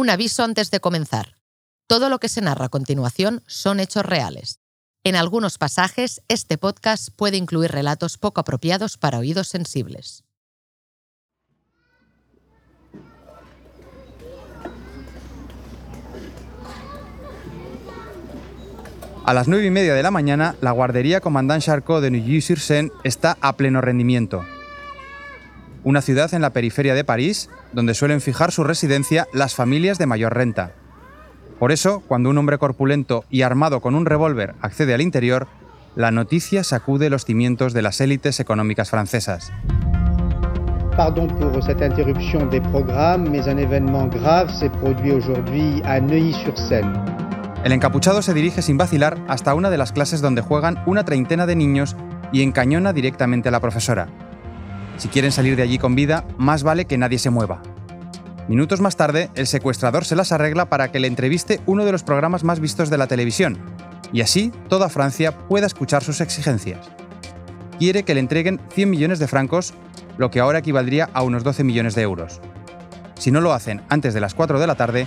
Un aviso antes de comenzar. Todo lo que se narra a continuación son hechos reales. En algunos pasajes, este podcast puede incluir relatos poco apropiados para oídos sensibles. A las 9 y media de la mañana, la guardería Comandant Charcot de Neuilly-sur-Seine está a pleno rendimiento. Una ciudad en la periferia de París, donde suelen fijar su residencia las familias de mayor renta. Por eso, cuando un hombre corpulento y armado con un revólver accede al interior, la noticia sacude los cimientos de las élites económicas francesas. Pardon pour cette interruption des programmes, mais un événement grave s'est produit aujourd'hui à Neuilly-sur-Seine. El encapuchado se dirige sin vacilar hasta una de las clases donde juegan una treintena de niños y encañona directamente a la profesora. Si quieren salir de allí con vida, más vale que nadie se mueva. Minutos más tarde, el secuestrador se las arregla para que le entreviste uno de los programas más vistos de la televisión, y así toda Francia pueda escuchar sus exigencias. Quiere que le entreguen 100 millones de francos, lo que ahora equivaldría a unos 12 millones de euros. Si no lo hacen antes de las 4 de la tarde,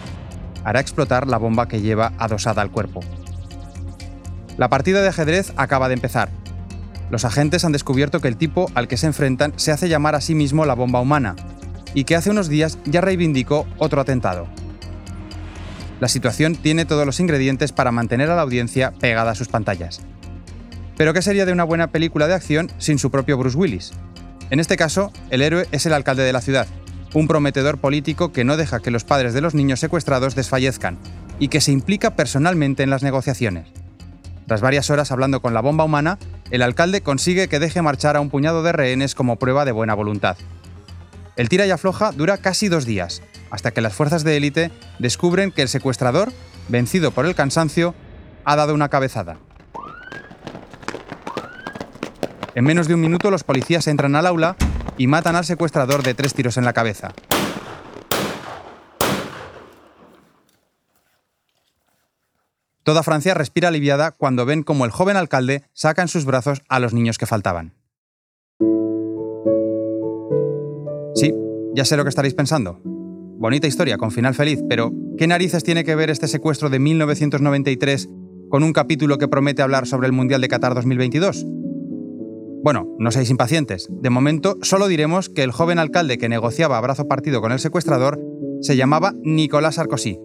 hará explotar la bomba que lleva adosada al cuerpo. La partida de ajedrez acaba de empezar. Los agentes han descubierto que el tipo al que se enfrentan se hace llamar a sí mismo la bomba humana y que hace unos días ya reivindicó otro atentado. La situación tiene todos los ingredientes para mantener a la audiencia pegada a sus pantallas. Pero ¿qué sería de una buena película de acción sin su propio Bruce Willis? En este caso, el héroe es el alcalde de la ciudad, un prometedor político que no deja que los padres de los niños secuestrados desfallezcan y que se implica personalmente en las negociaciones. Tras varias horas hablando con la bomba humana, el alcalde consigue que deje marchar a un puñado de rehenes como prueba de buena voluntad. El tira y afloja dura casi dos días, hasta que las fuerzas de élite descubren que el secuestrador, vencido por el cansancio, ha dado una cabezada. En menos de un minuto los policías entran al aula y matan al secuestrador de tres tiros en la cabeza. Toda Francia respira aliviada cuando ven como el joven alcalde saca en sus brazos a los niños que faltaban. Sí, ya sé lo que estaréis pensando. Bonita historia, con final feliz, pero ¿qué narices tiene que ver este secuestro de 1993 con un capítulo que promete hablar sobre el Mundial de Qatar 2022? Bueno, no seáis impacientes. De momento, solo diremos que el joven alcalde que negociaba a brazo partido con el secuestrador se llamaba Nicolas Sarkozy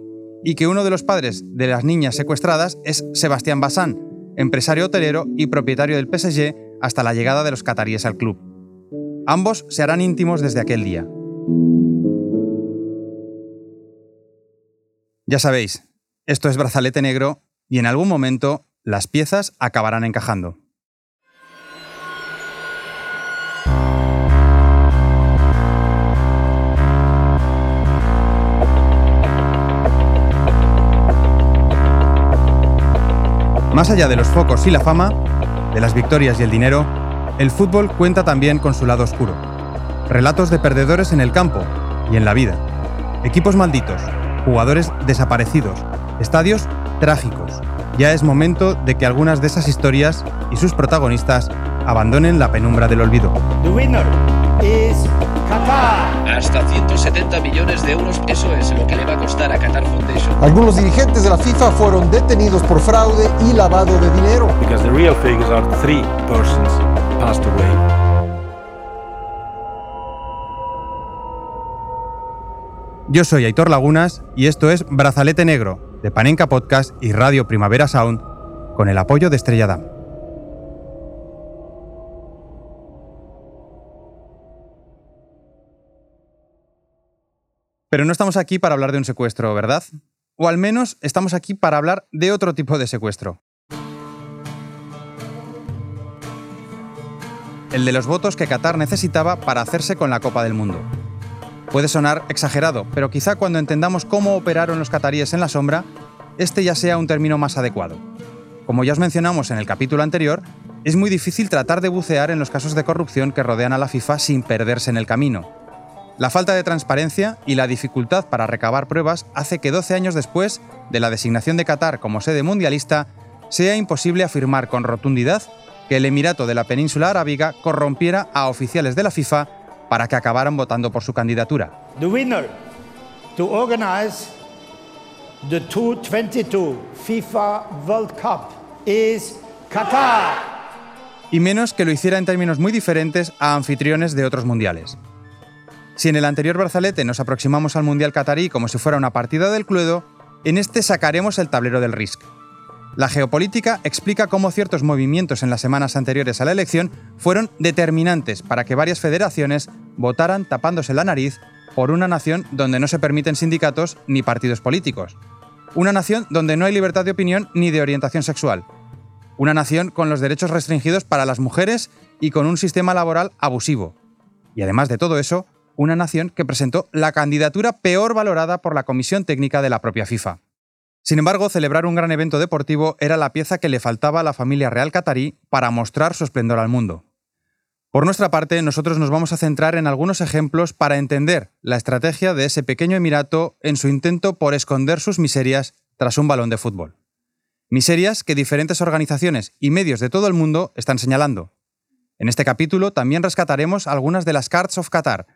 y que uno de los padres de las niñas secuestradas es Sebastián Bassan, empresario hotelero y propietario del PSG hasta la llegada de los cataríes al club. Ambos se harán íntimos desde aquel día. Ya sabéis, esto es brazalete negro y en algún momento las piezas acabarán encajando. Más allá de los focos y la fama, de las victorias y el dinero, el fútbol cuenta también con su lado oscuro. Relatos de perdedores en el campo y en la vida. Equipos malditos, jugadores desaparecidos, estadios trágicos. Ya es momento de que algunas de esas historias y sus protagonistas abandonen la penumbra del olvido. Hasta 170 millones de euros, eso es lo que le va a costar a Qatar Foundation. Algunos dirigentes de la FIFA fueron detenidos por fraude y lavado de dinero. because the real figures are three persons passed away. Yo soy Aitor Lagunas y esto es Brazalete Negro, de Panenka Podcast y Radio Primavera Sound, con el apoyo de Estrella Damm. Pero no estamos aquí para hablar de un secuestro, ¿verdad? O al menos estamos aquí para hablar de otro tipo de secuestro. El de los votos que Qatar necesitaba para hacerse con la Copa del Mundo. Puede sonar exagerado, pero quizá cuando entendamos cómo operaron los cataríes en la sombra, este ya sea un término más adecuado. Como ya os mencionamos en el capítulo anterior, es muy difícil tratar de bucear en los casos de corrupción que rodean a la FIFA sin perderse en el camino. La falta de transparencia y la dificultad para recabar pruebas hace que 12 años después de la designación de Qatar como sede mundialista, sea imposible afirmar con rotundidad que el Emirato de la Península Arábiga corrompiera a oficiales de la FIFA para que acabaran votando por su candidatura. The winner to organize The 2022 FIFA World Cup is Qatar. Y menos que lo hiciera en términos muy diferentes a anfitriones de otros mundiales. Si en el anterior brazalete nos aproximamos al Mundial Qatarí como si fuera una partida del Cluedo, en este sacaremos el tablero del Risk. La geopolítica explica cómo ciertos movimientos en las semanas anteriores a la elección fueron determinantes para que varias federaciones votaran tapándose la nariz por una nación donde no se permiten sindicatos ni partidos políticos. Una nación donde no hay libertad de opinión ni de orientación sexual. Una nación con los derechos restringidos para las mujeres y con un sistema laboral abusivo. Y además de todo eso, una nación que presentó la candidatura peor valorada por la Comisión Técnica de la propia FIFA. Sin embargo, celebrar un gran evento deportivo era la pieza que le faltaba a la familia real catarí para mostrar su esplendor al mundo. Por nuestra parte, nosotros nos vamos a centrar en algunos ejemplos para entender la estrategia de ese pequeño emirato en su intento por esconder sus miserias tras un balón de fútbol. Miserias que diferentes organizaciones y medios de todo el mundo están señalando. En este capítulo también rescataremos algunas de las Cards of Qatar,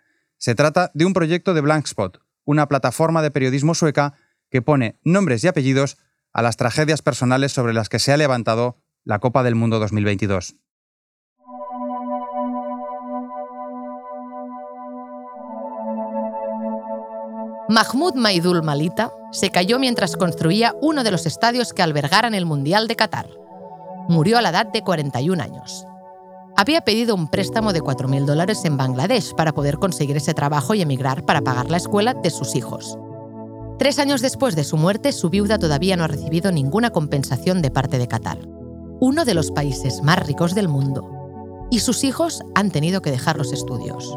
se trata de un proyecto de Blankspot, una plataforma de periodismo sueca que pone nombres y apellidos a las tragedias personales sobre las que se ha levantado la Copa del Mundo 2022. Mahmoud Maidul Malita se cayó mientras construía uno de los estadios que albergaran el Mundial de Qatar. Murió a la edad de 41 años había pedido un préstamo de 4.000 dólares en Bangladesh para poder conseguir ese trabajo y emigrar para pagar la escuela de sus hijos. Tres años después de su muerte, su viuda todavía no ha recibido ninguna compensación de parte de Qatar, uno de los países más ricos del mundo. Y sus hijos han tenido que dejar los estudios.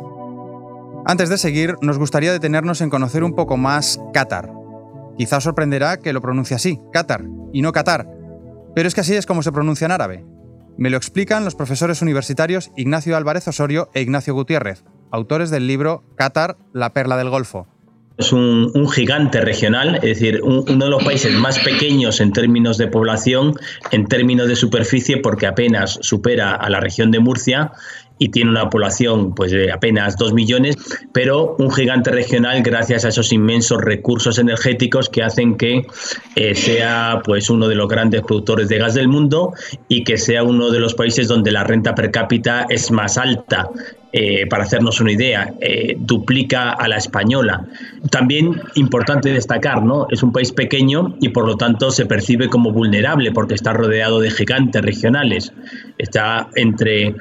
Antes de seguir, nos gustaría detenernos en conocer un poco más Qatar. Quizá sorprenderá que lo pronuncie así, Qatar, y no Qatar. Pero es que así es como se pronuncia en árabe. Me lo explican los profesores universitarios Ignacio Álvarez Osorio e Ignacio Gutiérrez, autores del libro Qatar, la perla del Golfo. Es un, gigante regional, es decir, uno de los países más pequeños en términos de población, en términos de superficie, porque apenas supera a la región de Murcia y tiene una población pues, de apenas 2 millones, pero un gigante regional gracias a esos inmensos recursos energéticos que hacen que eh, sea pues, uno de los grandes productores de gas del mundo y que sea uno de los países donde la renta per cápita es más alta. Eh, para hacernos una idea, eh, duplica a la española. También importante destacar, ¿no? Es un país pequeño y por lo tanto se percibe como vulnerable porque está rodeado de gigantes regionales. Está entre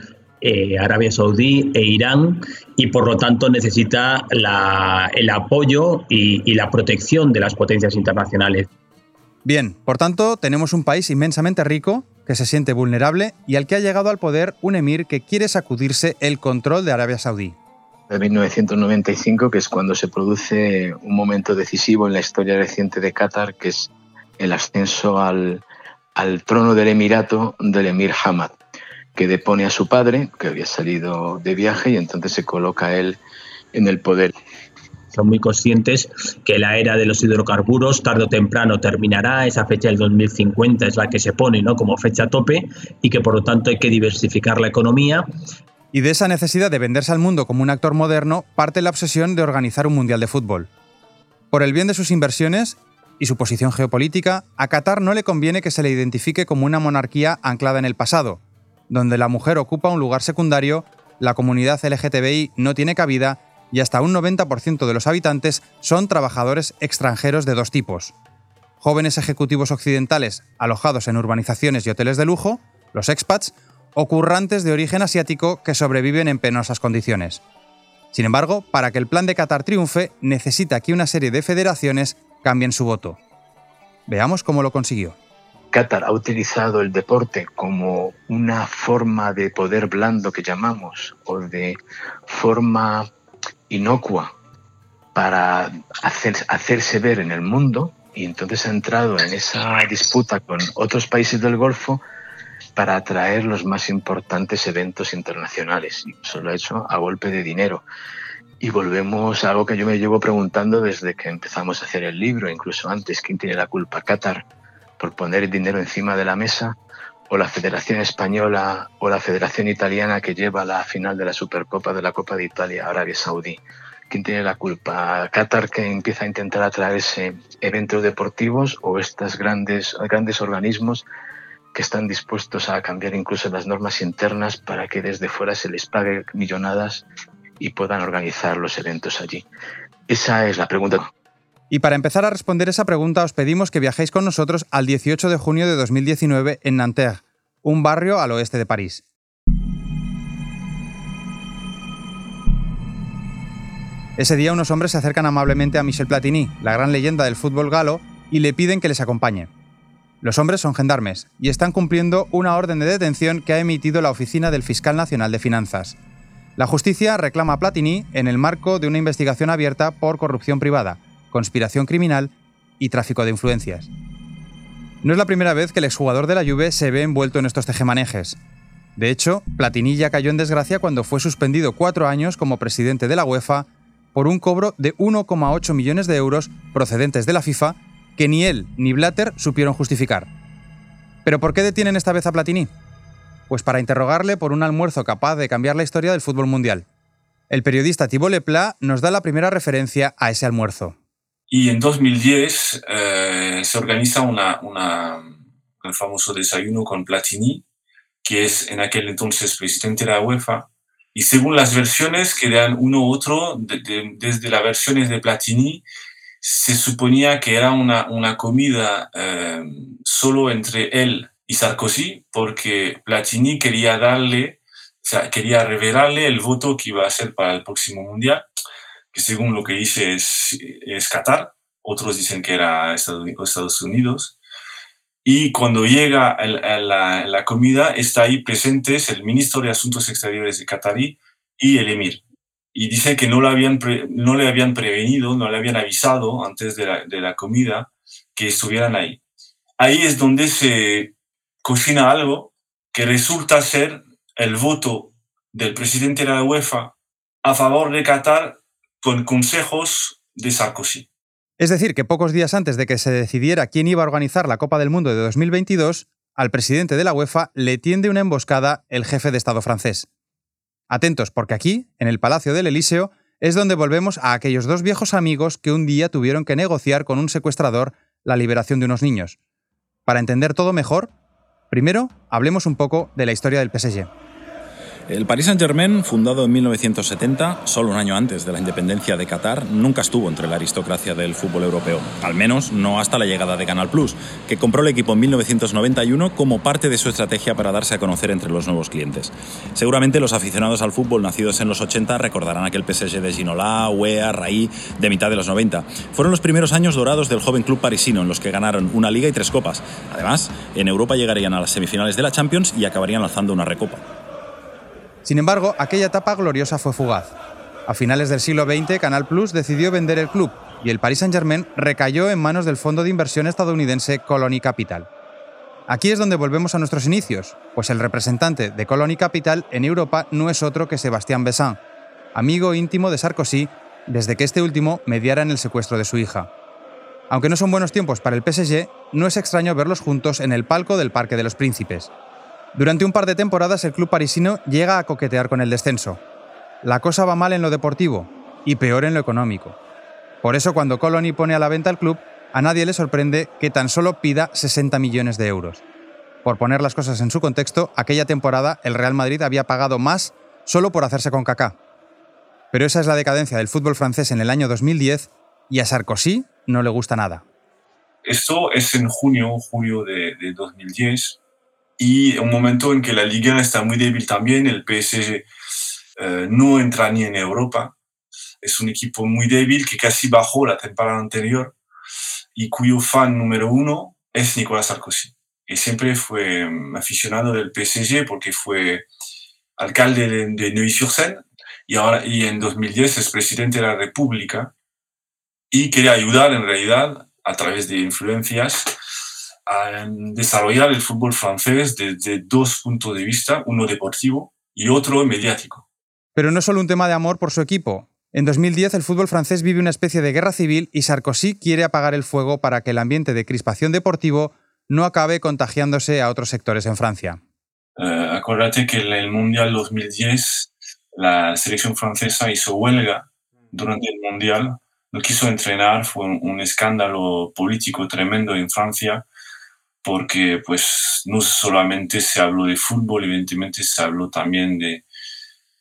eh, Arabia Saudí e Irán y por lo tanto necesita el apoyo y, y la protección de las potencias internacionales. Bien, por tanto, tenemos un país inmensamente rico que se siente vulnerable y al que ha llegado al poder un emir que quiere sacudirse el control de Arabia Saudí. De 1995, que es cuando se produce un momento decisivo en la historia reciente de Qatar, que es el ascenso al, al trono del emirato del emir Hamad que depone a su padre, que había salido de viaje, y entonces se coloca él en el poder. Son muy conscientes que la era de los hidrocarburos tarde o temprano terminará, esa fecha del 2050 es la que se pone ¿no? como fecha tope y que por lo tanto hay que diversificar la economía. Y de esa necesidad de venderse al mundo como un actor moderno parte la obsesión de organizar un Mundial de Fútbol. Por el bien de sus inversiones y su posición geopolítica, a Qatar no le conviene que se le identifique como una monarquía anclada en el pasado, donde la mujer ocupa un lugar secundario, la comunidad LGTBI no tiene cabida y hasta un 90% de los habitantes son trabajadores extranjeros de dos tipos. Jóvenes ejecutivos occidentales alojados en urbanizaciones y hoteles de lujo, los expats, o currantes de origen asiático que sobreviven en penosas condiciones. Sin embargo, para que el plan de Qatar triunfe, necesita que una serie de federaciones cambien su voto. Veamos cómo lo consiguió. Qatar ha utilizado el deporte como una forma de poder blando que llamamos, o de forma inocua para hacerse ver en el mundo, y entonces ha entrado en esa disputa con otros países del Golfo para atraer los más importantes eventos internacionales. Y eso lo ha hecho a golpe de dinero. Y volvemos a algo que yo me llevo preguntando desde que empezamos a hacer el libro, incluso antes, ¿quién tiene la culpa? Qatar por poner dinero encima de la mesa, o la Federación Española o la Federación Italiana que lleva la final de la Supercopa de la Copa de Italia, Arabia Saudí, ¿Quién tiene la culpa? ¿Qatar que empieza a intentar atraerse eventos deportivos o estos grandes, grandes organismos que están dispuestos a cambiar incluso las normas internas para que desde fuera se les pague millonadas y puedan organizar los eventos allí? Esa es la pregunta. Y para empezar a responder esa pregunta os pedimos que viajéis con nosotros al 18 de junio de 2019 en Nanterre, un barrio al oeste de París. Ese día unos hombres se acercan amablemente a Michel Platini, la gran leyenda del fútbol galo, y le piden que les acompañe. Los hombres son gendarmes y están cumpliendo una orden de detención que ha emitido la Oficina del Fiscal Nacional de Finanzas. La justicia reclama a Platini en el marco de una investigación abierta por corrupción privada, conspiración criminal y tráfico de influencias. No es la primera vez que el exjugador de la Juve se ve envuelto en estos tejemanejes. De hecho, Platini ya cayó en desgracia cuando fue suspendido cuatro años como presidente de la UEFA por un cobro de 1,8 millones de euros procedentes de la FIFA que ni él ni Blatter supieron justificar. ¿Pero por qué detienen esta vez a Platini? Pues para interrogarle por un almuerzo capaz de cambiar la historia del fútbol mundial. El periodista Thibault Lepla nos da la primera referencia a ese almuerzo. Y en 2010 eh, se organiza una, una, el famoso desayuno con Platini, que es en aquel entonces presidente de la UEFA, y según las versiones que dan uno u otro, desde las versiones de Platini, se suponía que era una, una comida eh, solo entre él y Sarkozy, porque Platini quería darle, o sea, quería revelarle el voto que iba a ser para el próximo mundial, que según lo que dice es, Qatar, otros dicen que era Estados Unidos. Y cuando llega la, comida, está ahí presentes el ministro de Asuntos Exteriores de Qatarí y el emir. Y dice que no le habían, no le habían prevenido, no le habían avisado antes de la, de la comida que estuvieran ahí. Ahí es donde se cocina algo que resulta ser el voto del presidente de la UEFA a favor de Qatar con consejos de Sarkozy. Es decir, que pocos días antes de que se decidiera quién iba a organizar la Copa del Mundo de 2022, al presidente de la UEFA le tiende una emboscada el jefe de Estado francés. Atentos, porque aquí, en el Palacio del Elíseo, es donde volvemos a aquellos dos viejos amigos que un día tuvieron que negociar con un secuestrador la liberación de unos niños. Para entender todo mejor, primero hablemos un poco de la historia del PSG. El Paris Saint-Germain, fundado en 1970, solo un año antes de la independencia de Qatar, nunca estuvo entre la aristocracia del fútbol europeo, al menos no hasta la llegada de Canal Plus, que compró el equipo en 1991 como parte de su estrategia para darse a conocer entre los nuevos clientes. Seguramente los aficionados al fútbol nacidos en los 80 recordarán aquel PSG de Ginola, Wea, Raí, de mitad de los 90. Fueron los primeros años dorados del joven club parisino en los que ganaron una liga y tres copas. Además, en Europa llegarían a las semifinales de la Champions y acabarían lanzando una recopa. Sin embargo, aquella etapa gloriosa fue fugaz. A finales del siglo XX, Canal Plus decidió vender el club y el Paris Saint-Germain recayó en manos del fondo de inversión estadounidense Colony Capital. Aquí es donde volvemos a nuestros inicios, pues el representante de Colony Capital en Europa no es otro que Sebastián Bessin, amigo íntimo de Sarkozy desde que este último mediara en el secuestro de su hija. Aunque no son buenos tiempos para el PSG, no es extraño verlos juntos en el palco del Parque de los Príncipes. Durante un par de temporadas el club parisino llega a coquetear con el descenso. La cosa va mal en lo deportivo y peor en lo económico. Por eso cuando Colony pone a la venta el club, a nadie le sorprende que tan solo pida 60 millones de euros. Por poner las cosas en su contexto, aquella temporada el Real Madrid había pagado más solo por hacerse con Kaká. Pero esa es la decadencia del fútbol francés en el año 2010 y a Sarkozy no le gusta nada. Esto es en junio, julio de, de 2010 y un momento en que la liga está muy débil también, el PSG eh, no entra ni en Europa, es un equipo muy débil que casi bajó la temporada anterior y cuyo fan número uno es Nicolas Sarkozy. Y siempre fue mm, aficionado del PSG porque fue alcalde de, de Neuilly-sur-Seine y, ahora, y en 2010 es presidente de la República y quiere ayudar en realidad a través de influencias a desarrollar el fútbol francés desde dos puntos de vista, uno deportivo y otro mediático. Pero no es solo un tema de amor por su equipo. En 2010 el fútbol francés vive una especie de guerra civil y Sarkozy quiere apagar el fuego para que el ambiente de crispación deportivo no acabe contagiándose a otros sectores en Francia. Uh, acuérdate que en el Mundial 2010 la selección francesa hizo huelga durante el Mundial. No quiso entrenar, fue un, escándalo político tremendo en Francia, porque pues no solamente se habló de fútbol, evidentemente se habló también de,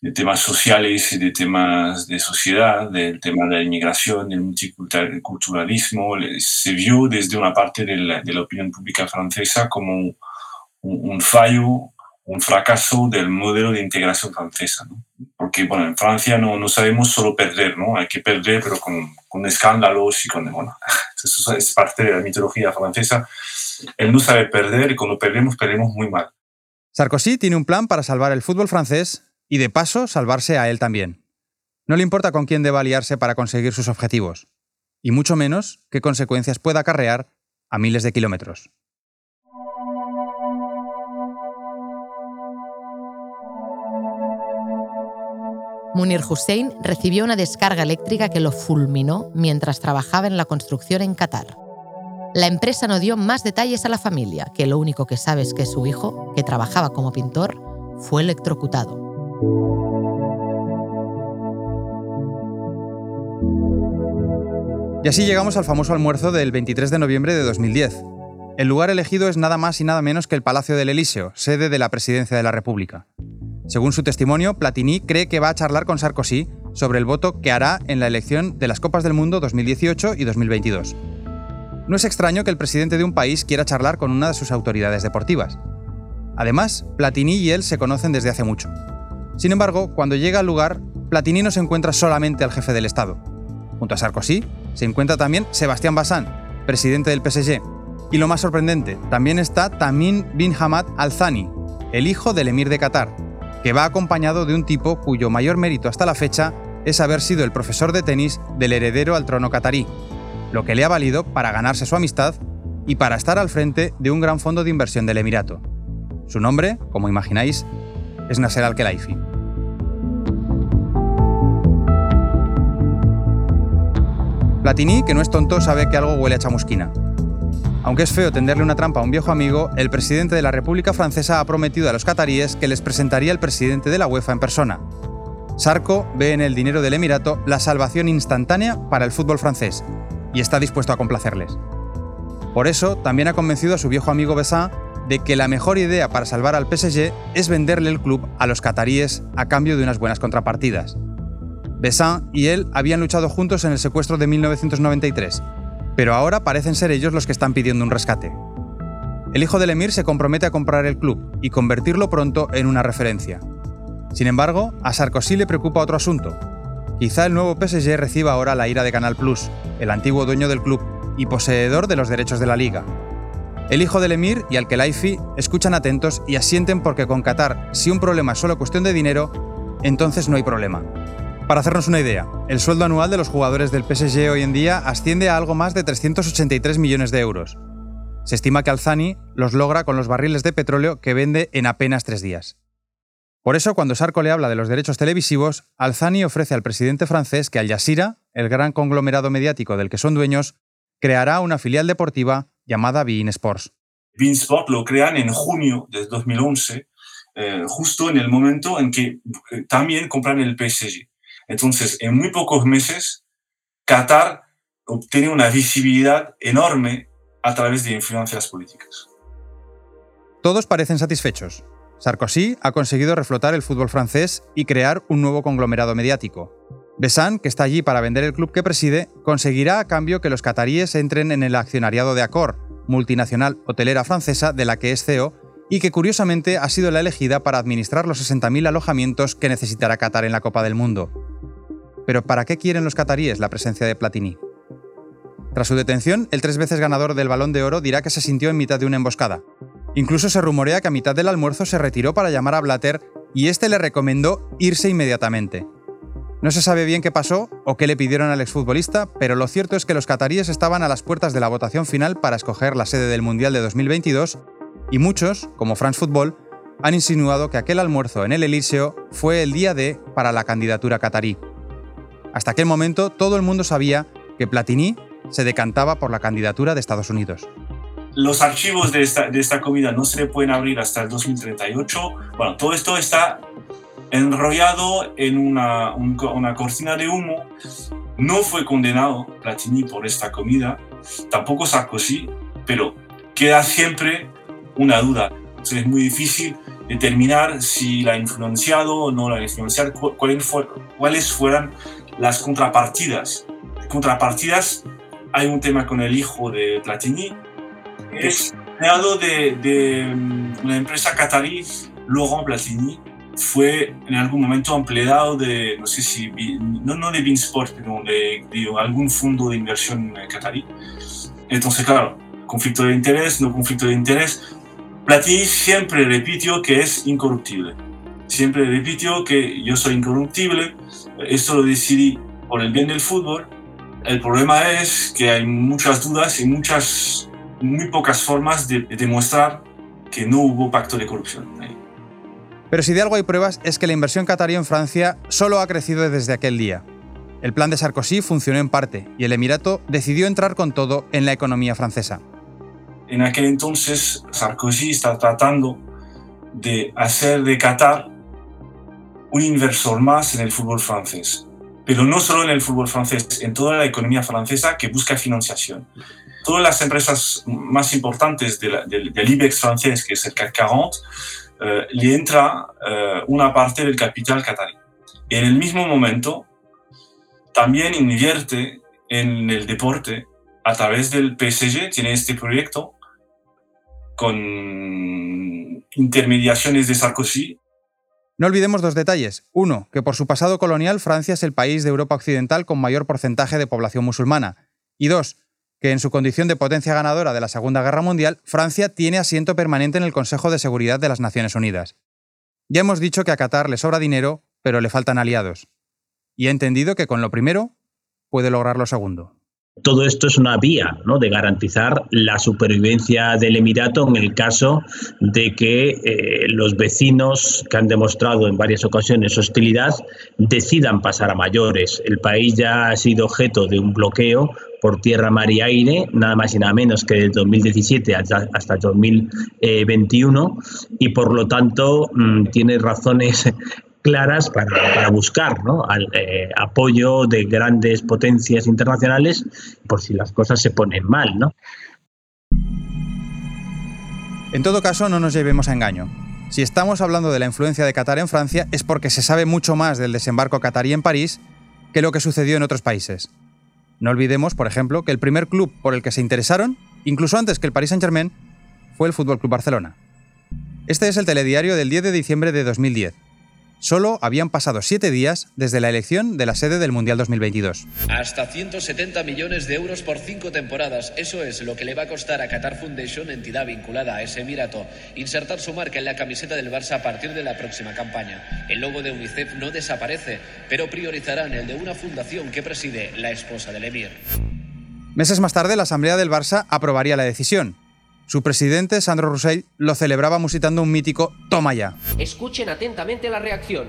de temas sociales y de temas de sociedad, del tema de la inmigración, del multiculturalismo, se vio desde una parte de la, de la opinión pública francesa como un, un, fallo, un fracaso del modelo de integración francesa. ¿no? Porque, bueno, en Francia no, no sabemos solo perder, ¿no? Hay que perder, pero con, con escándalos y con, bueno, eso es parte de la mitología francesa. Él no sabe perder y cuando perdemos, perdemos muy mal. Sarkozy tiene un plan para salvar el fútbol francés y de paso salvarse a él también. No le importa con quién deba aliarse para conseguir sus objetivos, y mucho menos qué consecuencias pueda acarrear a miles de kilómetros. Munir Hussein recibió una descarga eléctrica que lo fulminó mientras trabajaba en la construcción en Qatar. La empresa no dio más detalles a la familia, que lo único que sabe es que su hijo, que trabajaba como pintor, fue electrocutado. Y así llegamos al famoso almuerzo del 23 de noviembre de 2010. El lugar elegido es nada más y nada menos que el Palacio del Elíseo, sede de la Presidencia de la República. Según su testimonio, Platini cree que va a charlar con Sarkozy sobre el voto que hará en la elección de las Copas del Mundo 2018 y 2022. No es extraño que el presidente de un país quiera charlar con una de sus autoridades deportivas. Además, Platini y él se conocen desde hace mucho. Sin embargo, cuando llega al lugar, Platini no se encuentra solamente al jefe del Estado. Junto a Sarkozy, se encuentra también Sebastián Bassan, presidente del PSG. Y lo más sorprendente, también está Tamim bin Hamad Al Thani, el hijo del emir de Qatar, que va acompañado de un tipo cuyo mayor mérito hasta la fecha es haber sido el profesor de tenis del heredero al trono qatarí, lo que le ha valido para ganarse su amistad y para estar al frente de un gran fondo de inversión del Emirato. Su nombre, como imagináis, es Nasser Al-Khelaifi. Platini, que no es tonto, sabe que algo huele a chamusquina. Aunque es feo tenderle una trampa a un viejo amigo, el presidente de la República Francesa ha prometido a los cataríes que les presentaría el presidente de la UEFA en persona. Sarko ve en el dinero del Emirato la salvación instantánea para el fútbol francés y está dispuesto a complacerles. Por eso, también ha convencido a su viejo amigo Bessin de que la mejor idea para salvar al PSG es venderle el club a los cataríes a cambio de unas buenas contrapartidas. Bessin y él habían luchado juntos en el secuestro de 1993, pero ahora parecen ser ellos los que están pidiendo un rescate. El hijo del emir se compromete a comprar el club y convertirlo pronto en una referencia. Sin embargo, a Sarkozy le preocupa otro asunto. Quizá el nuevo PSG reciba ahora la ira de Canal Plus, el antiguo dueño del club y poseedor de los derechos de la liga. El hijo del emir y Al-Khelaifi escuchan atentos y asienten porque con Qatar, si un problema es solo cuestión de dinero, entonces no hay problema. Para hacernos una idea, el sueldo anual de los jugadores del PSG hoy en día asciende a algo más de 383 millones de euros. Se estima que Alzani los logra con los barriles de petróleo que vende en apenas tres días. Por eso, cuando Sarko le habla de los derechos televisivos, Alzani ofrece al presidente francés que Al Jazeera, el gran conglomerado mediático del que son dueños, creará una filial deportiva llamada Bein Sports. Bein Sports lo crean en junio de 2011, eh, justo en el momento en que eh, también compran el PSG. Entonces, en muy pocos meses, Qatar obtiene una visibilidad enorme a través de influencias políticas. Todos parecen satisfechos. Sarkozy ha conseguido reflotar el fútbol francés y crear un nuevo conglomerado mediático. Bessan, que está allí para vender el club que preside, conseguirá a cambio que los cataríes entren en el accionariado de Accor, multinacional hotelera francesa de la que es CEO y que curiosamente ha sido la elegida para administrar los 60.000 alojamientos que necesitará Qatar en la Copa del Mundo. Pero ¿para qué quieren los cataríes la presencia de Platini? Tras su detención, el tres veces ganador del Balón de Oro dirá que se sintió en mitad de una emboscada. Incluso se rumorea que a mitad del almuerzo se retiró para llamar a Blatter y este le recomendó irse inmediatamente. No se sabe bien qué pasó o qué le pidieron al exfutbolista, pero lo cierto es que los cataríes estaban a las puertas de la votación final para escoger la sede del Mundial de 2022 y muchos, como France Football, han insinuado que aquel almuerzo en el Elíseo fue el día D para la candidatura catarí. Hasta aquel momento todo el mundo sabía que Platini se decantaba por la candidatura de Estados Unidos. Los archivos de esta, de esta comida no se pueden abrir hasta el 2038. Bueno, todo esto está enrollado en una, una cortina de humo. No fue condenado Platini por esta comida, tampoco Sarkozy, pero queda siempre una duda. es muy difícil determinar si la ha influenciado o no la ha influenciado, cuáles fueran las contrapartidas. Contrapartidas, hay un tema con el hijo de Platini, es creado de, de una empresa catarí, Laurent Platini, fue en algún momento empleado de, no sé si, no, no de Beansport, pero de, de algún fondo de inversión catarí. Entonces, claro, conflicto de interés, no conflicto de interés. Platini siempre repitió que es incorruptible. Siempre repitió que yo soy incorruptible. Esto lo decidí por el bien del fútbol. El problema es que hay muchas dudas y muchas, muy pocas formas de, de demostrar que no hubo pacto de corrupción. Pero si de algo hay pruebas es que la inversión catarí en Francia solo ha crecido desde aquel día. El plan de Sarkozy funcionó en parte y el Emirato decidió entrar con todo en la economía francesa. En aquel entonces Sarkozy está tratando de hacer de Qatar un inversor más en el fútbol francés, pero no solo en el fútbol francés, en toda la economía francesa que busca financiación. Todas las empresas más importantes del, del IBEX francés, que es el CAC 40, eh, le entra eh, una parte del capital catarí. Y en el mismo momento, también invierte en el deporte a través del PSG, tiene este proyecto con intermediaciones de Sarkozy. No olvidemos dos detalles. Uno, que por su pasado colonial Francia es el país de Europa Occidental con mayor porcentaje de población musulmana. Y dos, que en su condición de potencia ganadora de la Segunda Guerra Mundial, Francia tiene asiento permanente en el Consejo de Seguridad de las Naciones Unidas. Ya hemos dicho que a Qatar le sobra dinero, pero le faltan aliados. Y he entendido que con lo primero puede lograr lo segundo. Todo esto es una vía ¿no? de garantizar la supervivencia del Emirato en el caso de que eh, los vecinos que han demostrado en varias ocasiones hostilidad decidan pasar a mayores. El país ya ha sido objeto de un bloqueo por tierra, mar y aire, nada más y nada menos que desde 2017 hasta, hasta 2021, y por lo tanto mm, tiene razones claras para, buscar eh, apoyo de grandes potencias internacionales por si las cosas se ponen mal. ¿no? En todo caso, no nos llevemos a engaño. Si estamos hablando de la influencia de Qatar en Francia es porque se sabe mucho más del desembarco qatarí en París que lo que sucedió en otros países. No olvidemos, por ejemplo, que el primer club por el que se interesaron, incluso antes que el Paris Saint-Germain, fue el Fútbol Club Barcelona. Este es el telediario del 10 de diciembre de 2010. Solo habían pasado siete días desde la elección de la sede del Mundial 2022. Hasta 170 millones de euros por cinco temporadas. Eso es lo que le va a costar a Qatar Foundation, entidad vinculada a ese Emirato, insertar su marca en la camiseta del Barça a partir de la próxima campaña. El logo de UNICEF no desaparece, pero priorizarán el de una fundación que preside la esposa del Emir. Meses más tarde, la Asamblea del Barça aprobaría la decisión, su presidente, Sandro Roussel, lo celebraba musitando un mítico Toma ya. Escuchen atentamente la reacción.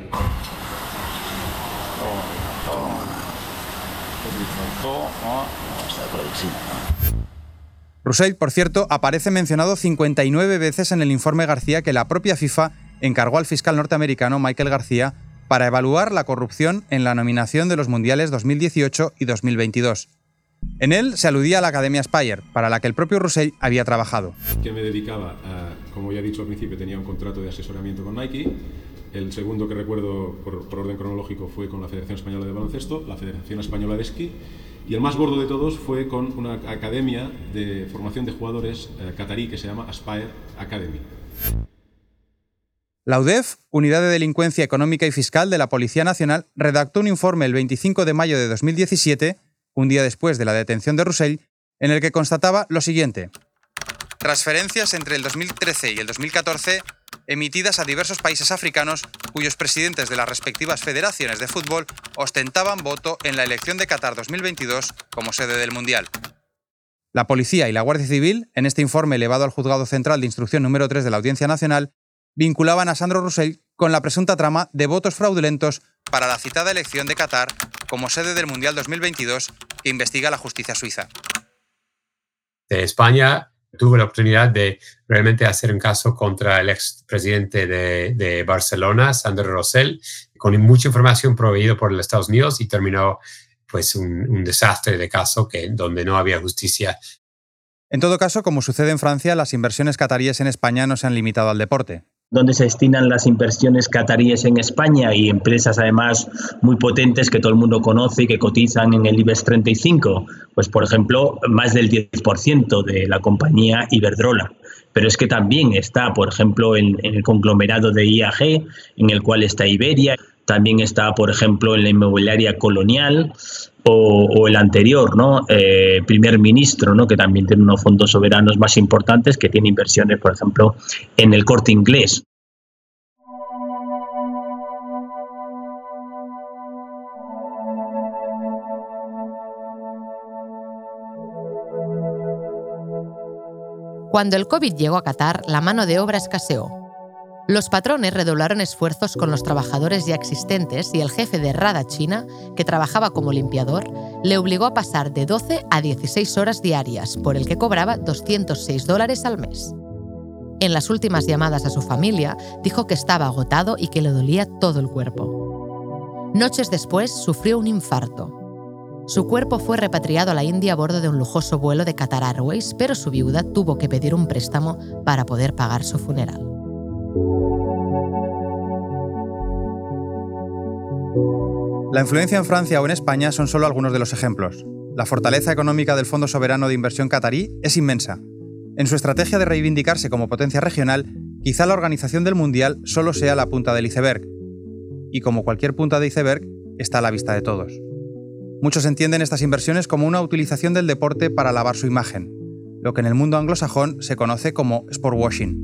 Roussel, por cierto, aparece mencionado 59 veces en el informe García que la propia FIFA encargó al fiscal norteamericano Michael García para evaluar la corrupción en la nominación de los Mundiales 2018 y 2022. En él se aludía a la Academia Spire, para la que el propio Russell había trabajado. Que me dedicaba, como ya he dicho al principio, tenía un contrato de asesoramiento con Nike. El segundo que recuerdo por, orden cronológico fue con la Federación Española de Baloncesto, la Federación Española de Esquí. Y el más gordo de todos fue con una academia de formación de jugadores eh, catarí que se llama Aspire Academy. La UDEF, Unidad de Delincuencia Económica y Fiscal de la Policía Nacional, redactó un informe el 25 de mayo de 2017 un día después de la detención de Roussel, en el que constataba lo siguiente. Transferencias entre el 2013 y el 2014 emitidas a diversos países africanos cuyos presidentes de las respectivas federaciones de fútbol ostentaban voto en la elección de Qatar 2022 como sede del Mundial. La policía y la Guardia Civil, en este informe elevado al Juzgado Central de Instrucción número 3 de la Audiencia Nacional, vinculaban a Sandro Roussel con la presunta trama de votos fraudulentos para la citada elección de Qatar como sede del Mundial 2022 que investiga la justicia suiza. De España tuve la oportunidad de realmente hacer un caso contra el expresidente de, de Barcelona, Sandro Rosell, con mucha información proveída por los Estados Unidos y terminó pues un, un desastre de caso que, donde no había justicia. En todo caso, como sucede en Francia, las inversiones cataríes en España no se han limitado al deporte donde se destinan las inversiones cataríes en España y empresas además muy potentes que todo el mundo conoce y que cotizan en el IBEX 35. Pues por ejemplo, más del 10% de la compañía Iberdrola. Pero es que también está, por ejemplo, en, el conglomerado de IAG, en el cual está Iberia, también está, por ejemplo, en la inmobiliaria colonial o, el anterior, ¿no? Eh, primer ministro, ¿no? que también tiene unos fondos soberanos más importantes que tiene inversiones, por ejemplo, en el corte inglés. Cuando el COVID llegó a Qatar, la mano de obra escaseó los patrones redoblaron esfuerzos con los trabajadores ya existentes y el jefe de Rada China, que trabajaba como limpiador, le obligó a pasar de 12 a 16 horas diarias, por el que cobraba 206 dólares al mes. En las últimas llamadas a su familia, dijo que estaba agotado y que le dolía todo el cuerpo. Noches después sufrió un infarto. Su cuerpo fue repatriado a la India a bordo de un lujoso vuelo de Qatar Airways, pero su viuda tuvo que pedir un préstamo para poder pagar su funeral. La influencia en Francia o en España son solo algunos de los ejemplos. La fortaleza económica del Fondo Soberano de Inversión Qatarí es inmensa. En su estrategia de reivindicarse como potencia regional, quizá la organización del Mundial solo sea la punta del iceberg. Y como cualquier punta de iceberg, está a la vista de todos. Muchos entienden estas inversiones como una utilización del deporte para lavar su imagen, lo que en el mundo anglosajón se conoce como sport washing.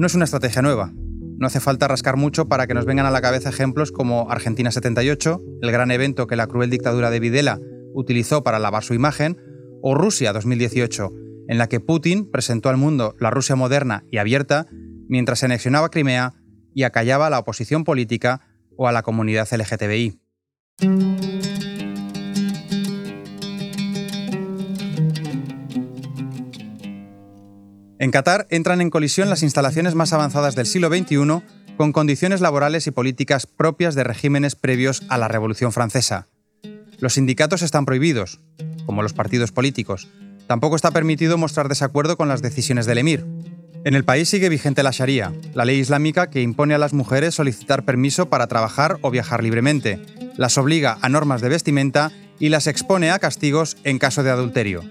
No es una estrategia nueva, no hace falta rascar mucho para que nos vengan a la cabeza ejemplos como Argentina 78, el gran evento que la cruel dictadura de Videla utilizó para lavar su imagen, o Rusia 2018, en la que Putin presentó al mundo la Rusia moderna y abierta mientras se anexionaba Crimea y acallaba a la oposición política o a la comunidad LGTBI. En Qatar entran en colisión las instalaciones más avanzadas del siglo XXI con condiciones laborales y políticas propias de regímenes previos a la Revolución Francesa. Los sindicatos están prohibidos, como los partidos políticos. Tampoco está permitido mostrar desacuerdo con las decisiones del emir. En el país sigue vigente la Sharia, la ley islámica que impone a las mujeres solicitar permiso para trabajar o viajar libremente, las obliga a normas de vestimenta y las expone a castigos en caso de adulterio,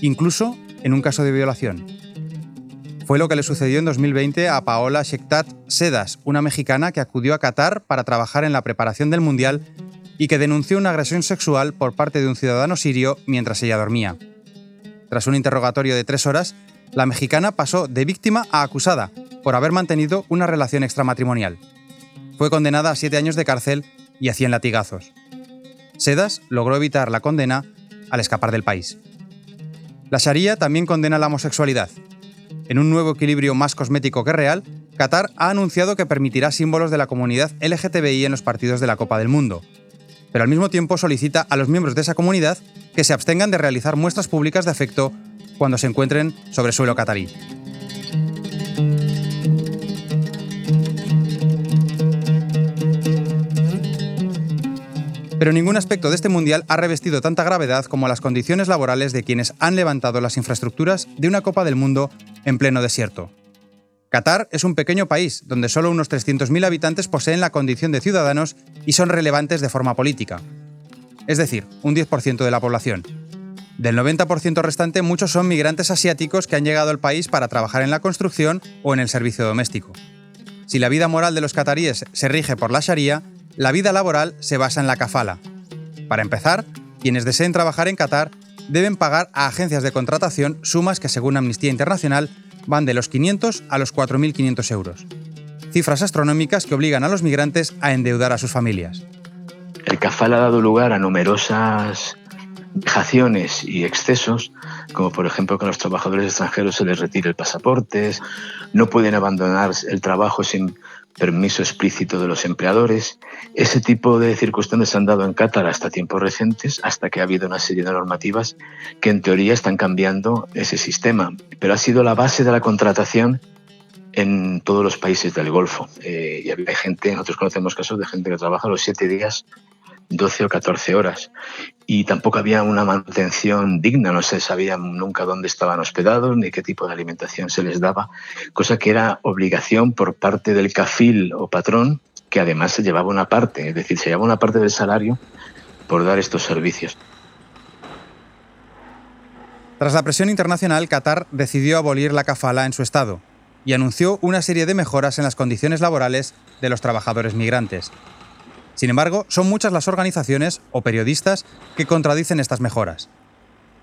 incluso en un caso de violación. Fue lo que le sucedió en 2020 a Paola Shektat Sedas, una mexicana que acudió a Qatar para trabajar en la preparación del Mundial y que denunció una agresión sexual por parte de un ciudadano sirio mientras ella dormía. Tras un interrogatorio de tres horas, la mexicana pasó de víctima a acusada por haber mantenido una relación extramatrimonial. Fue condenada a siete años de cárcel y a 100 latigazos. Sedas logró evitar la condena al escapar del país. La Sharia también condena la homosexualidad, en un nuevo equilibrio más cosmético que real, Qatar ha anunciado que permitirá símbolos de la comunidad LGTBI en los partidos de la Copa del Mundo. Pero al mismo tiempo solicita a los miembros de esa comunidad que se abstengan de realizar muestras públicas de afecto cuando se encuentren sobre suelo catarí. Pero ningún aspecto de este mundial ha revestido tanta gravedad como las condiciones laborales de quienes han levantado las infraestructuras de una Copa del Mundo en pleno desierto. Qatar es un pequeño país donde solo unos 300.000 habitantes poseen la condición de ciudadanos y son relevantes de forma política. Es decir, un 10% de la población. Del 90% restante, muchos son migrantes asiáticos que han llegado al país para trabajar en la construcción o en el servicio doméstico. Si la vida moral de los cataríes se rige por la Sharia, la vida laboral se basa en la kafala. Para empezar, quienes deseen trabajar en Qatar deben pagar a agencias de contratación sumas que según Amnistía Internacional van de los 500 a los 4.500 euros. Cifras astronómicas que obligan a los migrantes a endeudar a sus familias. El CAFAL ha dado lugar a numerosas vejaciones y excesos, como por ejemplo que a los trabajadores extranjeros se les retire el pasaporte, no pueden abandonar el trabajo sin permiso explícito de los empleadores. Ese tipo de circunstancias han dado en Qatar hasta tiempos recientes, hasta que ha habido una serie de normativas que en teoría están cambiando ese sistema. Pero ha sido la base de la contratación en todos los países del Golfo. Eh, y hay gente, nosotros conocemos casos de gente que trabaja los siete días 12 o 14 horas. Y tampoco había una mantención digna, no se sabía nunca dónde estaban hospedados ni qué tipo de alimentación se les daba, cosa que era obligación por parte del cafil o patrón, que además se llevaba una parte, es decir, se llevaba una parte del salario por dar estos servicios. Tras la presión internacional, Qatar decidió abolir la kafala en su estado y anunció una serie de mejoras en las condiciones laborales de los trabajadores migrantes. Sin embargo, son muchas las organizaciones o periodistas que contradicen estas mejoras.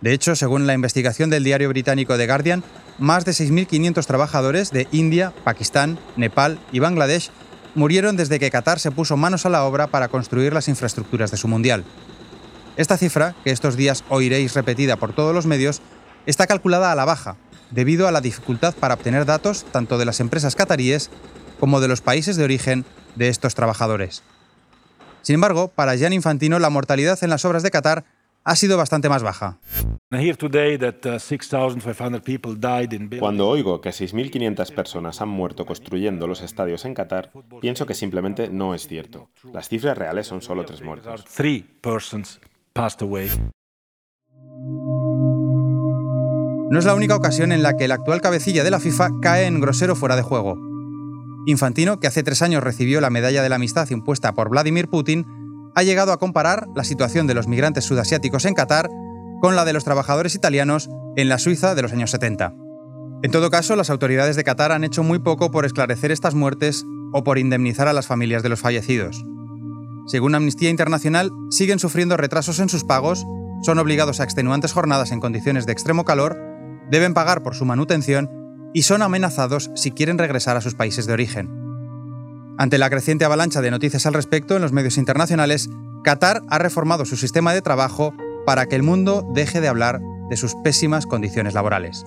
De hecho, según la investigación del diario británico The Guardian, más de 6.500 trabajadores de India, Pakistán, Nepal y Bangladesh murieron desde que Qatar se puso manos a la obra para construir las infraestructuras de su mundial. Esta cifra, que estos días oiréis repetida por todos los medios, está calculada a la baja, debido a la dificultad para obtener datos tanto de las empresas cataríes como de los países de origen de estos trabajadores. Sin embargo, para Jan Infantino la mortalidad en las obras de Qatar ha sido bastante más baja. Uh, Cuando oigo que 6.500 personas han muerto construyendo los estadios en Qatar, pienso que simplemente no es cierto. Las cifras reales son solo tres muertos. No es la única ocasión en la que el actual cabecilla de la FIFA cae en grosero fuera de juego. Infantino, que hace tres años recibió la medalla de la amistad impuesta por Vladimir Putin, ha llegado a comparar la situación de los migrantes sudasiáticos en Qatar con la de los trabajadores italianos en la Suiza de los años 70. En todo caso, las autoridades de Qatar han hecho muy poco por esclarecer estas muertes o por indemnizar a las familias de los fallecidos. Según Amnistía Internacional, siguen sufriendo retrasos en sus pagos, son obligados a extenuantes jornadas en condiciones de extremo calor, deben pagar por su manutención y son amenazados si quieren regresar a sus países de origen. Ante la creciente avalancha de noticias al respecto en los medios internacionales, Qatar ha reformado su sistema de trabajo para que el mundo deje de hablar de sus pésimas condiciones laborales.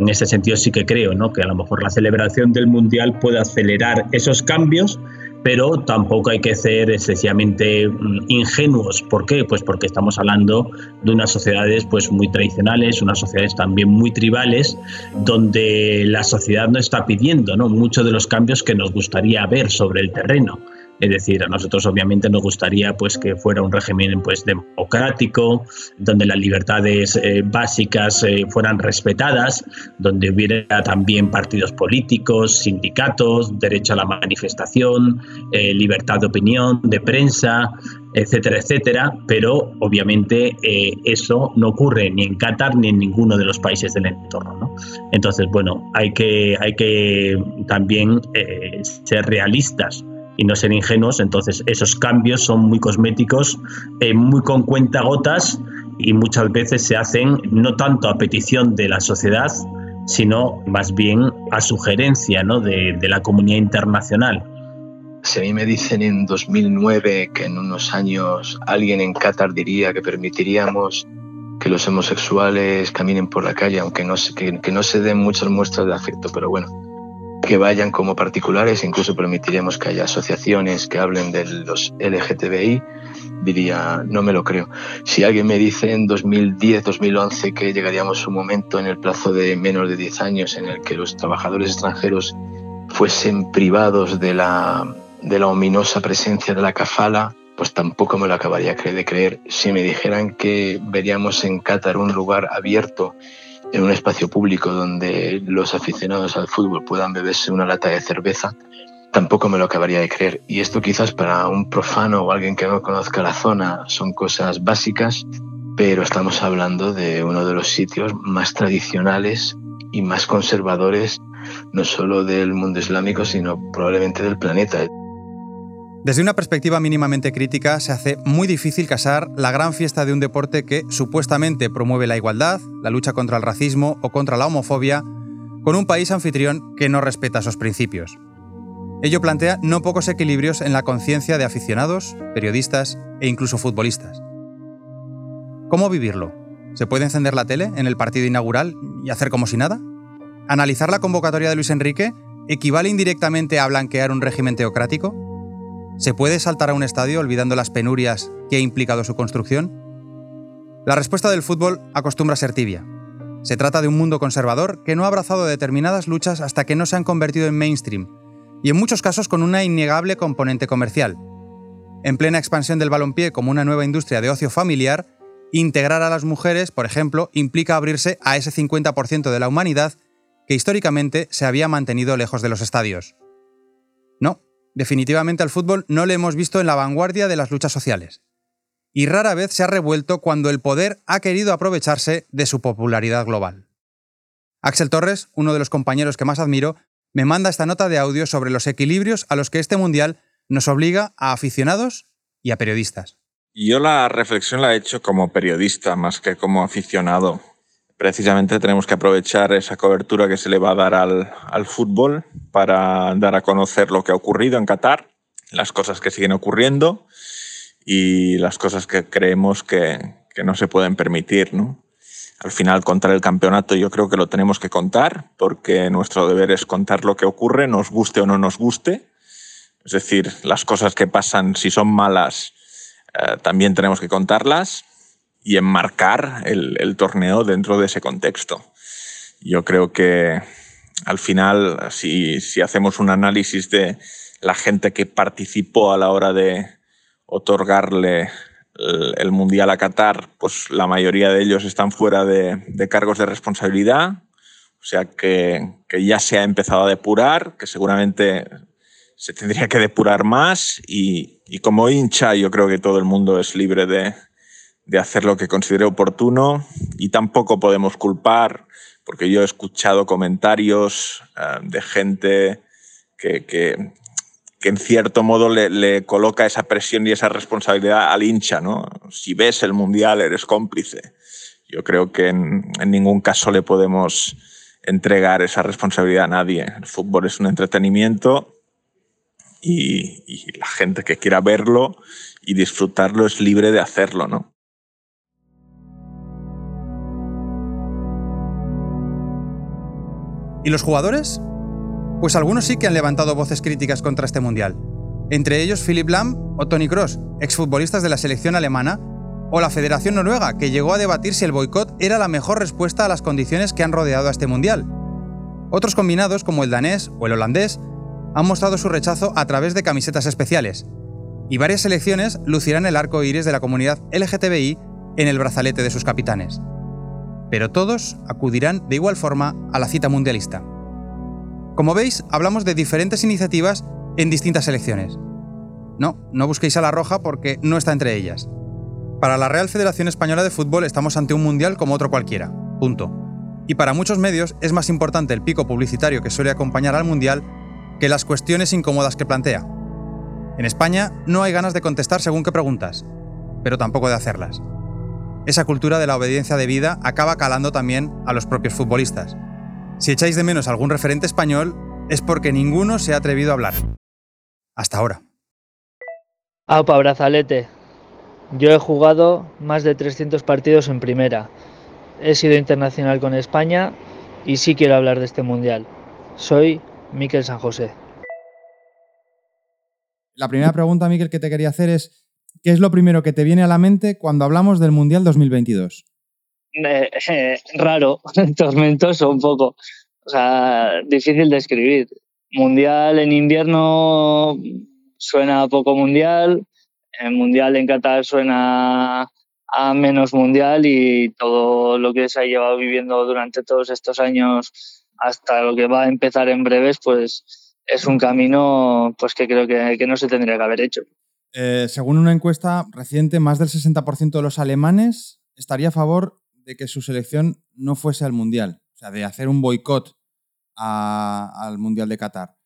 En ese sentido sí que creo ¿no? que a lo mejor la celebración del Mundial puede acelerar esos cambios pero tampoco hay que ser excesivamente mm, ingenuos. ¿Por qué? Pues porque estamos hablando de unas sociedades pues muy tradicionales, unas sociedades también muy tribales, donde la sociedad no está pidiendo ¿no? muchos de los cambios que nos gustaría ver sobre el terreno. Es decir, a nosotros obviamente nos gustaría pues, que fuera un régimen pues, democrático, donde las libertades eh, básicas eh, fueran respetadas, donde hubiera también partidos políticos, sindicatos, derecho a la manifestación, eh, libertad de opinión, de prensa, etcétera, etcétera, pero obviamente eso no ocurre ni en Qatar ni en ninguno de los países del entorno. Entonces, bueno, hay que, hay que también ser realistas y no ser ingenuos. Entonces, esos cambios son muy cosméticos, eh, muy con cuentagotas y muchas veces se hacen no tanto a petición de la sociedad, sino más bien a sugerencia ¿no? de, de la comunidad internacional. Si a mí me dicen en 2009 que en unos años alguien en Qatar diría que permitiríamos que los homosexuales caminen por la calle, aunque no, que, que no se den muchas muestras de afecto, pero bueno, que vayan como particulares, incluso permitiremos que haya asociaciones que hablen de los LGTBI, diría, no me lo creo. Si alguien me dice en 2010, 2011 que llegaríamos a un momento en el plazo de menos de 10 años en el que los trabajadores extranjeros fuesen privados de la, ominosa presencia de la cafala, pues tampoco me lo acabaría de creer. Si me dijeran que veríamos en Qatar un lugar abierto en un espacio público donde los aficionados al fútbol puedan beberse una lata de cerveza, tampoco me lo acabaría de creer. Y esto quizás para un profano o alguien que no conozca la zona son cosas básicas, pero estamos hablando de uno de los sitios más tradicionales y más conservadores, no solo del mundo islámico, sino probablemente del planeta. Desde una perspectiva mínimamente crítica, se hace muy difícil casar la gran fiesta de un deporte que supuestamente promueve la igualdad, la lucha contra el racismo o contra la homofobia, con un país anfitrión que no respeta esos principios. Ello plantea no pocos equilibrios en la conciencia de aficionados, periodistas e incluso futbolistas. ¿Cómo vivirlo? ¿Se puede encender la tele en el partido inaugural y hacer como si nada? ¿Analizar la convocatoria de Luis Enrique equivale indirectamente a blanquear un régimen teocrático? ¿Se puede saltar a un estadio olvidando las penurias que ha implicado su construcción? La respuesta del fútbol acostumbra ser tibia. Se trata de un mundo conservador que no ha abrazado determinadas luchas hasta que no se han convertido en mainstream, y en muchos casos con una innegable componente comercial. En plena expansión del balompié como una nueva industria de ocio familiar, integrar a las mujeres, por ejemplo, implica abrirse a ese 50% de la humanidad que históricamente se había mantenido lejos de los estadios. No, Definitivamente al fútbol no le hemos visto en la vanguardia de las luchas sociales. Y rara vez se ha revuelto cuando el poder ha querido aprovecharse de su popularidad global. Axel Torres, uno de los compañeros que más admiro, me manda esta nota de audio sobre los equilibrios a los que este mundial nos obliga a aficionados y a periodistas. Yo la reflexión la he hecho como periodista más que como aficionado precisamente tenemos que aprovechar esa cobertura que se le va a dar al, fútbol para dar a conocer lo que ha ocurrido en Qatar, las cosas que siguen ocurriendo y las cosas que creemos que, no se pueden permitir. Al final, contar el campeonato yo creo que lo tenemos que contar porque nuestro deber es contar lo que ocurre, nos guste o no nos guste. Es decir, las cosas que pasan, si son malas, eh, también tenemos que contarlas y enmarcar el, torneo dentro de ese contexto. Yo creo que al final, si, hacemos un análisis de la gente que participó a la hora de otorgarle el, Mundial a Qatar, pues la mayoría de ellos están fuera de, cargos de responsabilidad, o sea que, ya se ha empezado a depurar, que seguramente se tendría que depurar más y, como hincha yo creo que todo el mundo es libre de, de hacer lo que considere oportuno y tampoco podemos culpar, porque yo he escuchado comentarios eh, de gente que, que, en cierto modo le, coloca esa presión y esa responsabilidad al hincha. ¿no? Si ves el Mundial eres cómplice. Yo creo que en, ningún caso le podemos entregar esa responsabilidad a nadie. El fútbol es un entretenimiento y, y, la gente que quiera verlo y disfrutarlo es libre de hacerlo, ¿no? ¿Y los jugadores? Pues algunos sí que han levantado voces críticas contra este mundial. Entre ellos Philip Lahm o Tony Cross, exfutbolistas de la selección alemana, o la Federación Noruega, que llegó a debatir si el boicot era la mejor respuesta a las condiciones que han rodeado a este mundial. Otros combinados, como el danés o el holandés, han mostrado su rechazo a través de camisetas especiales. Y varias selecciones lucirán el arco iris de la comunidad LGTBI en el brazalete de sus capitanes pero todos acudirán de igual forma a la cita mundialista. Como veis, hablamos de diferentes iniciativas en distintas selecciones. No, no busquéis a la roja porque no está entre ellas. Para la Real Federación Española de Fútbol estamos ante un mundial como otro cualquiera. Punto. Y para muchos medios es más importante el pico publicitario que suele acompañar al mundial que las cuestiones incómodas que plantea. En España no hay ganas de contestar según qué preguntas, pero tampoco de hacerlas esa cultura de la obediencia debida acaba calando también a los propios futbolistas. Si echáis de menos algún referente español, es porque ninguno se ha atrevido a hablar. Hasta ahora. Aupa, brazalete. Yo he jugado más de 300 partidos en primera. He sido internacional con España y sí quiero hablar de este mundial. Soy Miquel San José. La primera pregunta, Miquel, que te quería hacer es, ¿qué es lo primero que te viene a la mente cuando hablamos del Mundial 2022? Eh, eh, raro, tormentoso un poco. O sea, difícil de escribir. Mundial en invierno suena poco mundial, el mundial en Qatar suena a menos mundial y todo lo que se ha llevado viviendo durante todos estos años hasta lo que va a empezar en breves, pues es un camino pues que creo que no se tendría que haber hecho. Eh, según una encuesta reciente, más del 60% de los alemanes estaría a favor de que su selección no fuese al Mundial, o sea, de hacer un boicot al Mundial de Qatar.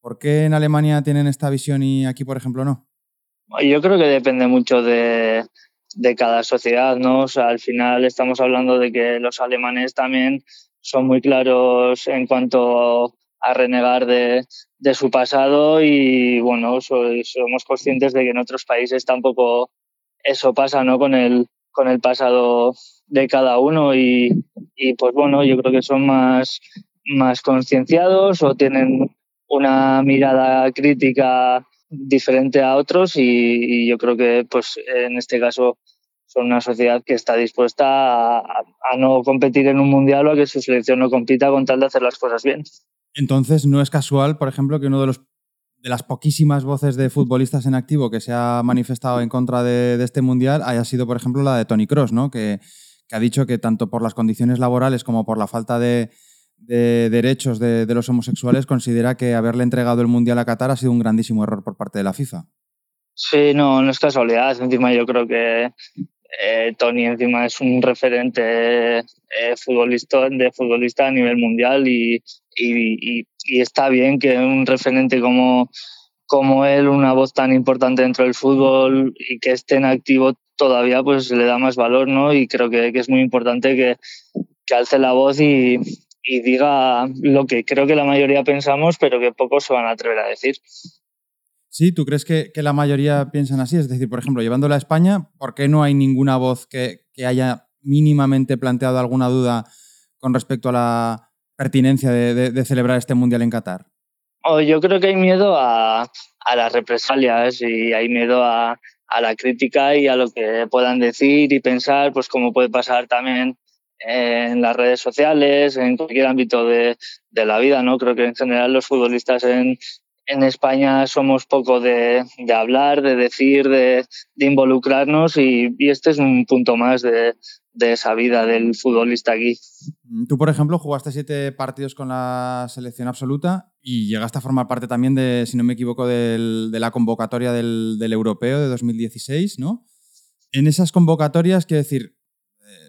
¿Por qué en Alemania tienen esta visión y aquí, por ejemplo, no? Yo creo que depende mucho de, de cada sociedad, ¿no? O sea, al final estamos hablando de que los alemanes también son muy claros en cuanto a renegar de, de su pasado y bueno, somos conscientes de que en otros países tampoco eso pasa, ¿no? Con el, con el pasado de cada uno y, y pues bueno, yo creo que son más, más concienciados o tienen una mirada crítica diferente a otros y, yo creo que pues en este caso son una sociedad que está dispuesta a, no competir en un mundial o a que su selección no compita con tal de hacer las cosas bien. Entonces, no es casual, por ejemplo, que uno de los de las poquísimas voces de futbolistas en activo que se ha manifestado en contra de, este mundial haya sido, por ejemplo, la de Tony Cross, ¿no? Que, ha dicho que tanto por las condiciones laborales como por la falta de, de derechos de, los homosexuales considera que haberle entregado el mundial a Qatar ha sido un grandísimo error por parte de la FIFA. Sí, no, no es casualidad. Encima yo creo que eh, Tony encima es un referente eh, futbolista, de futbolista a nivel mundial y, y, está bien que un referente como, como él, una voz tan importante dentro del fútbol y que esté en activo todavía, pues le da más valor, ¿no? Y creo que, que es muy importante que, que alce la voz y, y diga lo que creo que la mayoría pensamos, pero que pocos se van a atrever a decir. Sí, ¿tú crees que, la mayoría piensan así? Es decir, por ejemplo, llevándola a España, ¿por qué no hay ninguna voz que, haya mínimamente planteado alguna duda con respecto a la pertinencia de, celebrar este Mundial en Qatar? Oh, yo creo que hay miedo a, las represalias y hay miedo a, la crítica y a lo que puedan decir y pensar, pues como puede pasar también en las redes sociales, en cualquier ámbito de, de, la vida, ¿no? Creo que en general los futbolistas en, en España somos poco de, de hablar, de decir, de, de involucrarnos y, y, este es un punto más de, de, esa vida del futbolista aquí. Tú, por ejemplo, jugaste siete partidos con la selección absoluta y llegaste a formar parte también de, si no me equivoco, del, de la convocatoria del, del europeo de 2016, ¿no? En esas convocatorias, quiero decir,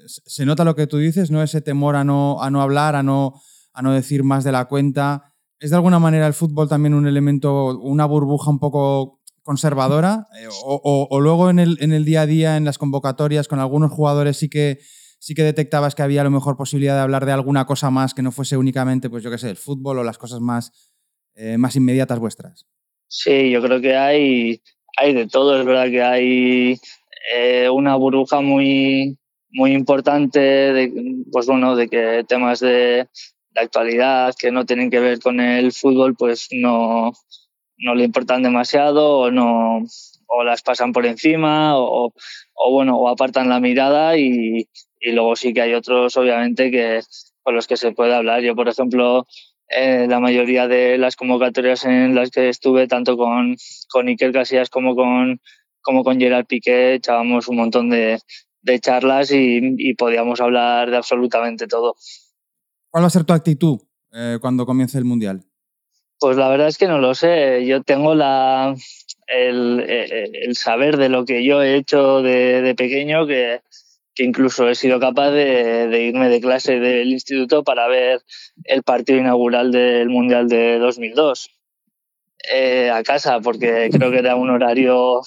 se nota lo que tú dices, ¿no? Ese temor a no, a no hablar, a no, a no decir más de la cuenta. ¿Es de alguna manera el fútbol también un elemento, una burbuja un poco conservadora? Eh, o, luego en el, día a día, en las convocatorias, con algunos jugadores sí que, sí que detectabas que había a lo mejor posibilidad de hablar de alguna cosa más que no fuese únicamente, pues yo qué sé, el fútbol o las cosas más, eh, más inmediatas vuestras? Sí, yo creo que hay, hay de todo. Es verdad que hay eh, una burbuja muy, muy importante de, pues bueno, de que temas de, de, actualidad que no tienen que ver con el fútbol, pues no, no le importan demasiado o no o las pasan por encima o, o bueno o apartan la mirada y, y, luego sí que hay otros obviamente que con los que se puede hablar yo por ejemplo eh, la mayoría de las convocatorias en las que estuve tanto con con Iker Casillas como con como con Gerard Piqué echábamos un montón de, de charlas y, podíamos hablar de absolutamente todo. ¿Cuál va a ser tu actitud eh, cuando comience el Mundial? Pues la verdad es que no lo sé. Yo tengo la, el, el saber de lo que yo he hecho de, de pequeño que, que, incluso he sido capaz de, de, irme de clase del instituto para ver el partido inaugural del Mundial de 2002. Eh, a casa, porque creo que era un horario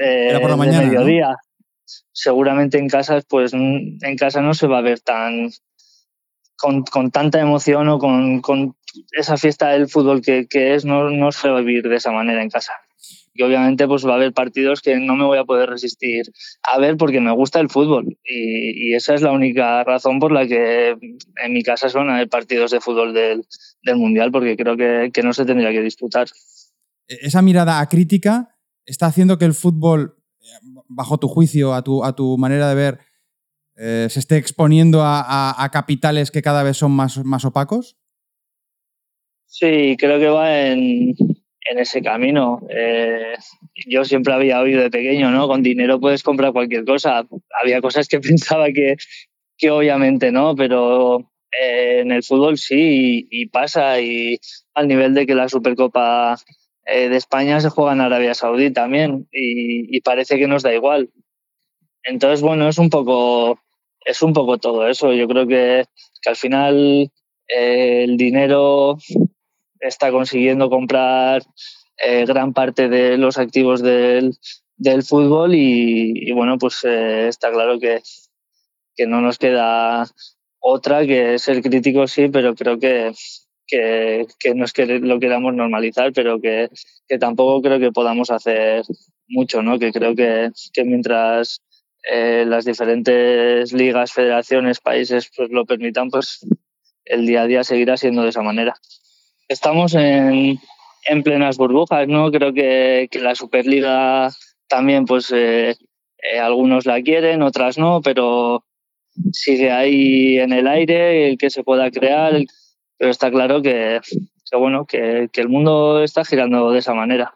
eh, por la mañana, de mediodía seguramente en casa, pues en casa no se va a ver tan con, con tanta emoción o con, con, esa fiesta del fútbol que, que, es, no, no se va a vivir de esa manera en casa. Y obviamente pues va a haber partidos que no me voy a poder resistir a ver porque me gusta el fútbol. Y, y esa es la única razón por la que en mi casa son haber partidos de fútbol del, del Mundial, porque creo que, que no se tendría que disputar. E-, esa mirada crítica está haciendo que el fútbol bajo tu juicio, a tu, a tu manera de ver, eh, se esté exponiendo a, a, capitales que cada vez son más, más opacos? Sí, creo que va en, en ese camino. Eh, yo siempre había oído de pequeño, ¿no? Con dinero puedes comprar cualquier cosa. Había cosas que pensaba que, que obviamente no, pero eh, en el fútbol sí, y, pasa, y al nivel de que la Supercopa de España se juega en Arabia Saudí también y, y, parece que nos da igual. Entonces, bueno, es un poco, es un poco todo eso. Yo creo que, que al final eh, el dinero está consiguiendo comprar eh, gran parte de los activos del, del fútbol y, bueno, pues eh, está claro que, que no nos queda otra que ser críticos, sí, pero creo que, que, que no es que lo queramos normalizar, pero que, tampoco creo que podamos hacer mucho, ¿no? Que creo que mientras eh, las diferentes ligas, federaciones, países pues lo permitan, pues el día a día seguirá siendo de esa manera. Estamos en, en plenas burbujas, ¿no? Creo que, la Superliga también, pues, eh, eh, algunos la quieren, otras no, pero sigue ahí en el aire el que se pueda crear, pero está claro que, bueno, que el mundo está girando de esa manera.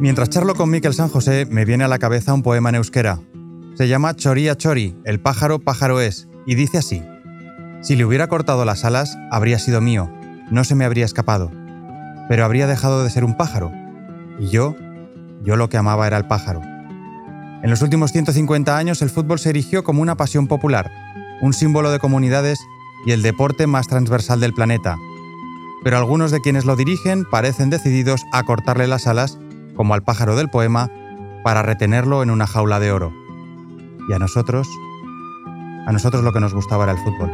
Mientras charlo con Miquel San José, me viene a la cabeza un poema en euskera. Se llama Choría Chori, el pájaro pájaro es, y dice así. Si le hubiera cortado las alas, habría sido mío, no se me habría escapado, pero habría dejado de ser un pájaro. Y yo, yo lo que amaba era el pájaro. En los últimos 150 años el fútbol se erigió como una pasión popular, un símbolo de comunidades y el deporte más transversal del planeta. Pero algunos de quienes lo dirigen parecen decididos a cortarle las alas como al pájaro del poema, para retenerlo en una jaula de oro. Y a nosotros, a nosotros lo que nos gustaba era el fútbol.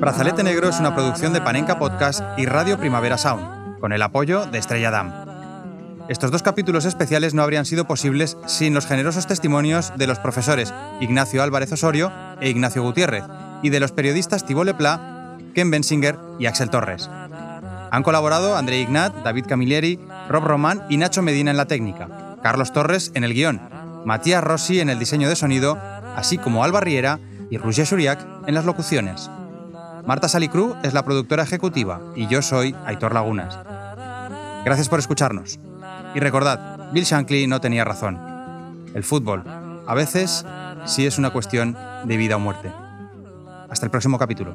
Brazalete Negro es una producción de Panenka Podcast y Radio Primavera Sound, con el apoyo de Estrella Damm. Estos dos capítulos especiales no habrían sido posibles sin los generosos testimonios de los profesores Ignacio Álvarez Osorio e Ignacio Gutiérrez y de los periodistas Thibault Lepla, Ken Bensinger y Axel Torres. Han colaborado André Ignat, David Camilleri, Rob Román y Nacho Medina en la técnica, Carlos Torres en el guion, Matías Rossi en el diseño de sonido, así como Alba Riera y Roger Shuriak en las locuciones. Marta Salicru es la productora ejecutiva y yo soy Aitor Lagunas. Gracias por escucharnos. Y recordad, Bill Shankly no tenía razón. El fútbol, a veces, sí es una cuestión de vida o muerte. Hasta el próximo capítulo.